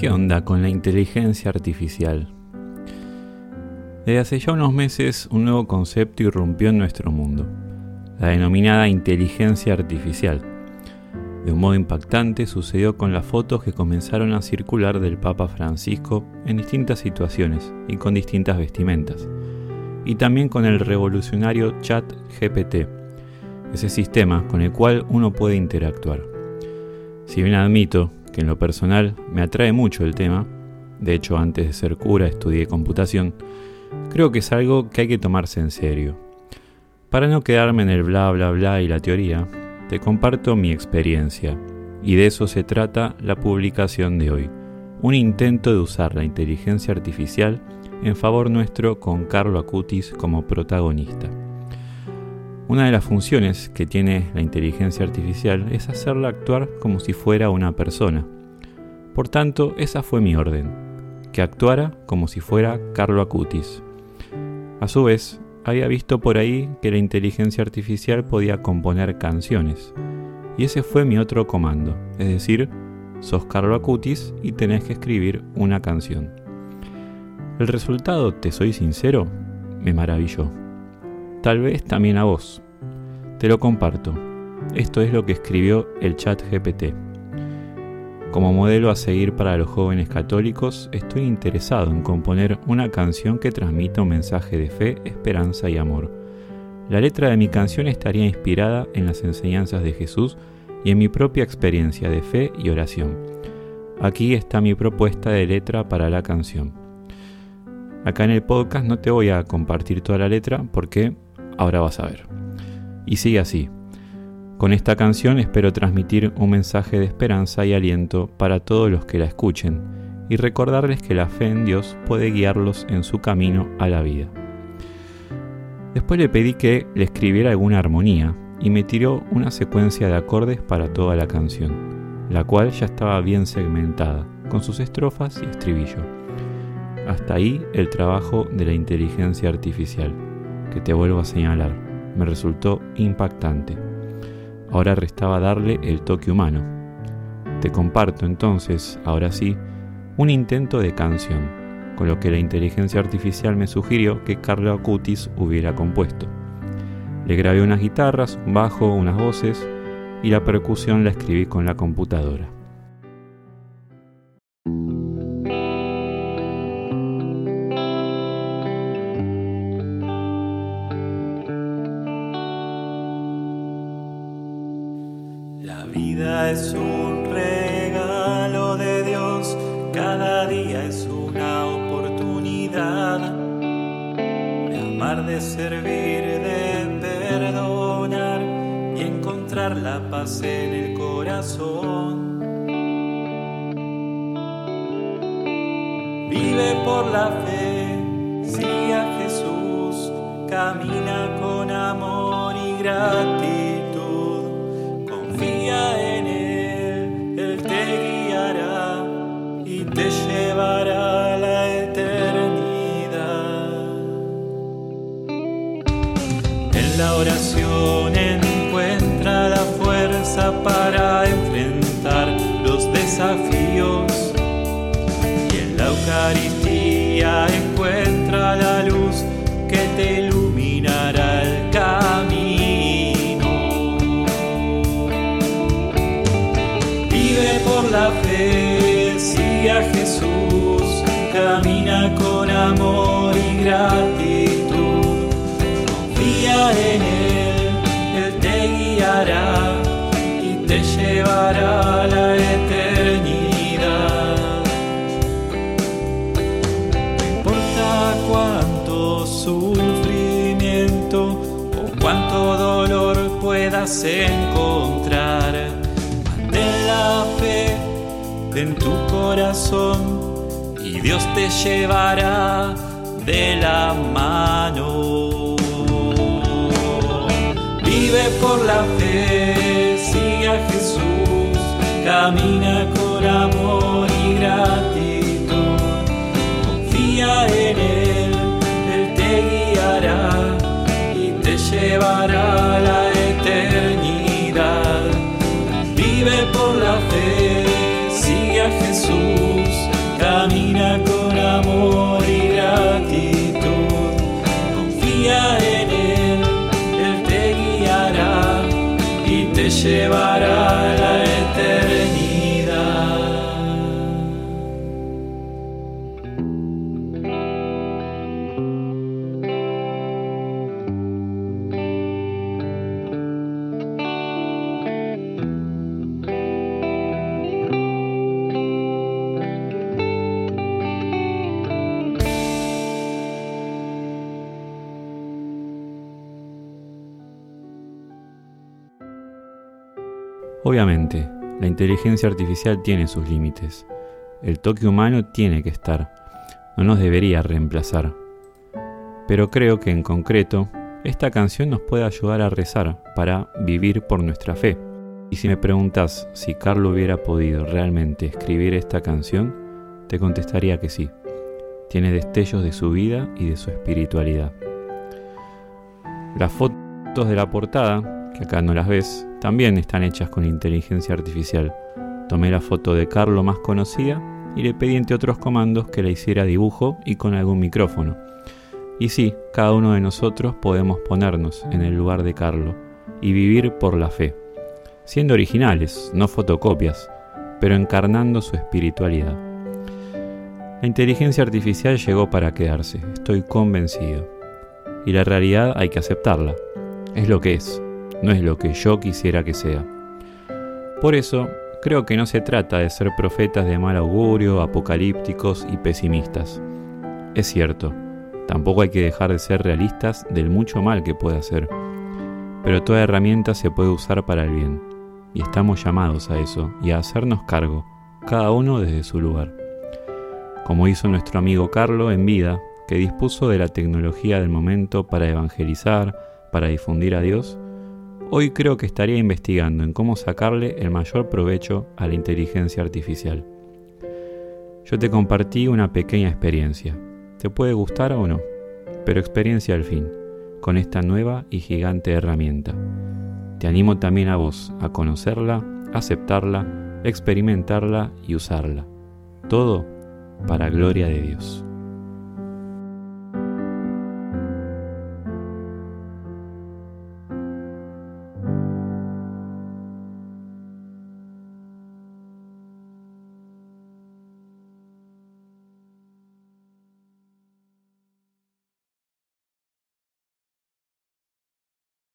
¿Qué onda con la inteligencia artificial? Desde hace ya unos meses un nuevo concepto irrumpió en nuestro mundo, la denominada inteligencia artificial. De un modo impactante sucedió con las fotos que comenzaron a circular del Papa Francisco en distintas situaciones y con distintas vestimentas, y también con el revolucionario chat GPT, ese sistema con el cual uno puede interactuar. Si bien admito que en lo personal me atrae mucho el tema, de hecho antes de ser cura estudié computación, creo que es algo que hay que tomarse en serio. Para no quedarme en el bla bla bla y la teoría, te comparto mi experiencia, y de eso se trata la publicación de hoy, un intento de usar la inteligencia artificial en favor nuestro con Carlo Acutis como protagonista. Una de las funciones que tiene la inteligencia artificial es hacerla actuar como si fuera una persona. Por tanto, esa fue mi orden, que actuara como si fuera Carlo Acutis. A su vez, había visto por ahí que la inteligencia artificial podía componer canciones. Y ese fue mi otro comando, es decir, sos Carlo Acutis y tenés que escribir una canción. El resultado, te soy sincero, me maravilló. Tal vez también a vos. Te lo comparto. Esto es lo que escribió el chat GPT. Como modelo a seguir para los jóvenes católicos, estoy interesado en componer una canción que transmita un mensaje de fe, esperanza y amor. La letra de mi canción estaría inspirada en las enseñanzas de Jesús y en mi propia experiencia de fe y oración. Aquí está mi propuesta de letra para la canción. Acá en el podcast no te voy a compartir toda la letra porque ahora vas a ver. Y sigue así. Con esta canción espero transmitir un mensaje de esperanza y aliento para todos los que la escuchen y recordarles que la fe en Dios puede guiarlos en su camino a la vida. Después le pedí que le escribiera alguna armonía y me tiró una secuencia de acordes para toda la canción, la cual ya estaba bien segmentada, con sus estrofas y estribillo. Hasta ahí el trabajo de la inteligencia artificial, que te vuelvo a señalar, me resultó impactante. Ahora restaba darle el toque humano. Te comparto entonces, ahora sí, un intento de canción, con lo que la inteligencia artificial me sugirió que Carlo Acutis hubiera compuesto. Le grabé unas guitarras, un bajo, unas voces y la percusión la escribí con la computadora. Vida es un regalo de Dios, cada día es una oportunidad de amar, de servir, de perdonar y encontrar la paz en el corazón. Vive por la fe, sigue a Jesús, camina con amor y gratitud. La oración encuentra la fuerza para enfrentar los desafíos y en la Eucaristía encuentra la luz que te iluminará el camino. Vive por la fe, sigue a Jesús, camina con amor y gratitud. En Él, Él te guiará y te llevará a la eternidad. No importa cuánto sufrimiento o cuánto dolor puedas encontrar, mantén la fe en tu corazón y Dios te llevará de la mano. Vive por la fe, sigue a Jesús, camina con amor y gratitud. Confía en Él, Él te guiará y te llevará llevará la Obviamente, la inteligencia artificial tiene sus límites. El toque humano tiene que estar. No nos debería reemplazar. Pero creo que en concreto, esta canción nos puede ayudar a rezar para vivir por nuestra fe. Y si me preguntas si Carlos hubiera podido realmente escribir esta canción, te contestaría que sí. Tiene destellos de su vida y de su espiritualidad. Las fotos de la portada, que acá no las ves, también están hechas con inteligencia artificial. Tomé la foto de Carlo más conocida y le pedí entre otros comandos que la hiciera dibujo y con algún micrófono. Y sí, cada uno de nosotros podemos ponernos en el lugar de Carlo y vivir por la fe, siendo originales, no fotocopias, pero encarnando su espiritualidad. La inteligencia artificial llegó para quedarse, estoy convencido y la realidad hay que aceptarla. Es lo que es, no es lo que yo quisiera que sea. Por eso, creo que no se trata de ser profetas de mal augurio, apocalípticos y pesimistas. Es cierto, tampoco hay que dejar de ser realistas del mucho mal que puede hacer. Pero toda herramienta se puede usar para el bien, y estamos llamados a eso y a hacernos cargo, cada uno desde su lugar. Como hizo nuestro amigo Carlo en vida, que dispuso de la tecnología del momento para evangelizar, para difundir a Dios, hoy creo que estaría investigando en cómo sacarle el mayor provecho a la inteligencia artificial. Yo te compartí una pequeña experiencia. Te puede gustar o no, pero experiencia al fin, con esta nueva y gigante herramienta. Te animo también a vos a conocerla, aceptarla, experimentarla y usarla. Todo para gloria de Dios.